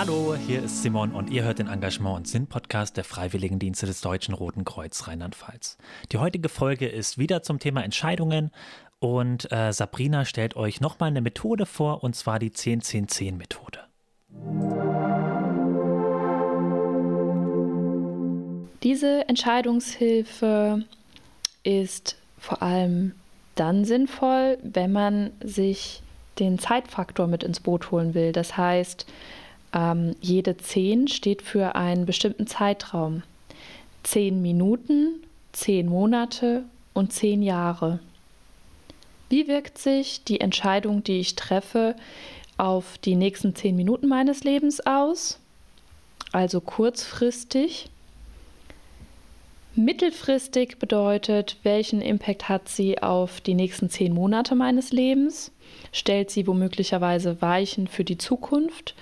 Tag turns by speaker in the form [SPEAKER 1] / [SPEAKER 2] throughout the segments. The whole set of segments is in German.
[SPEAKER 1] Hallo, hier ist Simon und ihr hört den Engagement und Sinn Podcast der Freiwilligendienste des Deutschen Roten Kreuz Rheinland-Pfalz. Die heutige Folge ist wieder zum Thema Entscheidungen und äh, Sabrina stellt euch nochmal eine Methode vor und zwar die 10-10-10-Methode.
[SPEAKER 2] Diese Entscheidungshilfe ist vor allem dann sinnvoll, wenn man sich den Zeitfaktor mit ins Boot holen will. Das heißt, ähm, jede 10 steht für einen bestimmten Zeitraum. 10 Minuten, 10 Monate und 10 Jahre. Wie wirkt sich die Entscheidung, die ich treffe, auf die nächsten 10 Minuten meines Lebens aus? Also kurzfristig Mittelfristig bedeutet, welchen Impact hat sie auf die nächsten zehn Monate meines Lebens? Stellt sie womöglicherweise Weichen für die Zukunft?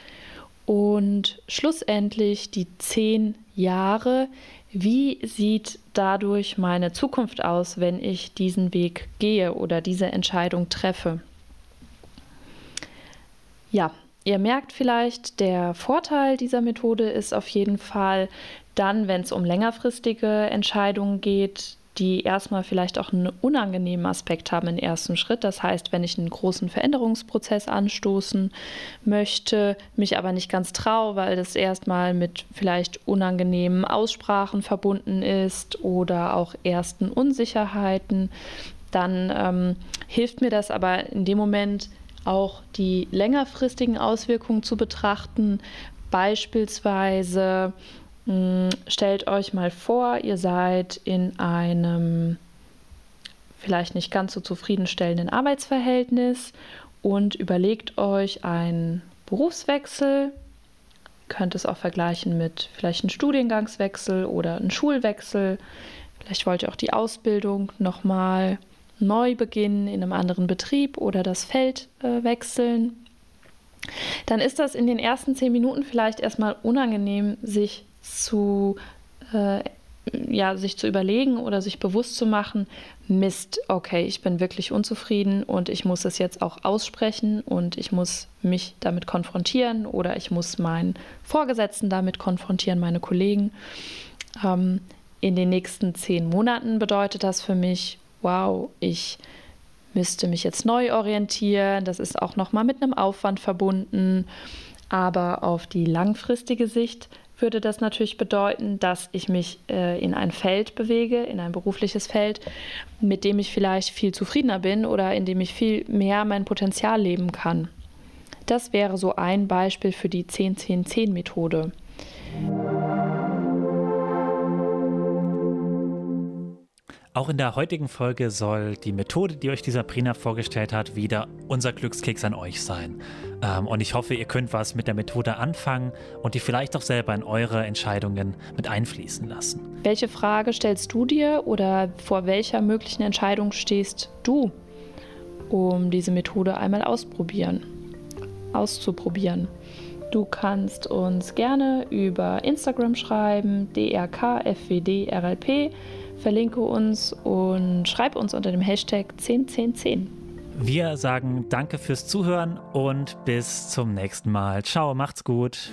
[SPEAKER 2] Und schlussendlich die zehn Jahre. Wie sieht dadurch meine Zukunft aus, wenn ich diesen Weg gehe oder diese Entscheidung treffe? Ja, Ihr merkt vielleicht, der Vorteil dieser Methode ist auf jeden Fall dann, wenn es um längerfristige Entscheidungen geht, die erstmal vielleicht auch einen unangenehmen Aspekt haben im ersten Schritt. Das heißt, wenn ich einen großen Veränderungsprozess anstoßen möchte, mich aber nicht ganz traue, weil das erstmal mit vielleicht unangenehmen Aussprachen verbunden ist oder auch ersten Unsicherheiten, dann ähm, hilft mir das aber in dem Moment auch die längerfristigen Auswirkungen zu betrachten. Beispielsweise stellt euch mal vor, ihr seid in einem vielleicht nicht ganz so zufriedenstellenden Arbeitsverhältnis und überlegt euch einen Berufswechsel. Ihr könnt es auch vergleichen mit vielleicht einem Studiengangswechsel oder einem Schulwechsel. Vielleicht wollt ihr auch die Ausbildung nochmal neu beginnen in einem anderen Betrieb oder das Feld äh, wechseln. Dann ist das in den ersten zehn Minuten vielleicht erstmal unangenehm, sich zu, äh, ja, sich zu überlegen oder sich bewusst zu machen, Mist, okay, ich bin wirklich unzufrieden und ich muss es jetzt auch aussprechen und ich muss mich damit konfrontieren oder ich muss meinen Vorgesetzten damit konfrontieren, meine Kollegen. Ähm, in den nächsten zehn Monaten bedeutet das für mich, wow, ich müsste mich jetzt neu orientieren. Das ist auch nochmal mit einem Aufwand verbunden. Aber auf die langfristige Sicht würde das natürlich bedeuten, dass ich mich äh, in ein Feld bewege, in ein berufliches Feld, mit dem ich vielleicht viel zufriedener bin oder in dem ich viel mehr mein Potenzial leben kann. Das wäre so ein Beispiel für die 10-10-10-Methode.
[SPEAKER 1] Auch in der heutigen Folge soll die Methode, die euch die Sabrina vorgestellt hat, wieder unser Glückskeks an euch sein. Ähm, und ich hoffe, ihr könnt was mit der Methode anfangen und die vielleicht auch selber in eure Entscheidungen mit einfließen lassen.
[SPEAKER 2] Welche Frage stellst du dir oder vor welcher möglichen Entscheidung stehst du, um diese Methode einmal ausprobieren, auszuprobieren? Du kannst uns gerne über Instagram schreiben, drkfwdrlp verlinke uns und schreibe uns unter dem Hashtag 101010.
[SPEAKER 1] Wir sagen danke fürs Zuhören und bis zum nächsten Mal. Ciao, macht's gut.